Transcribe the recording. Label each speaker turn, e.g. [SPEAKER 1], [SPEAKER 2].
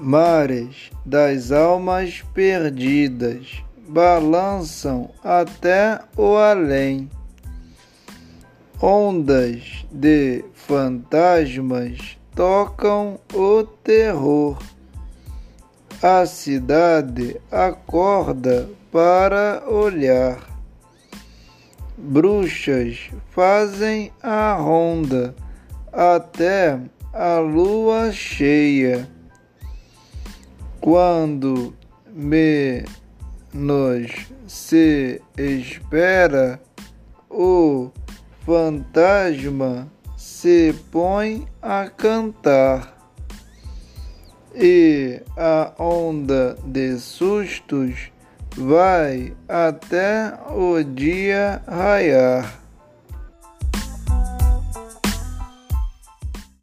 [SPEAKER 1] Mares das almas perdidas balançam até o além. Ondas de fantasmas tocam o terror. A cidade acorda para olhar. Bruxas fazem a ronda até a lua cheia. Quando menos se espera, o fantasma se põe a cantar e a onda de sustos vai até o dia raiar.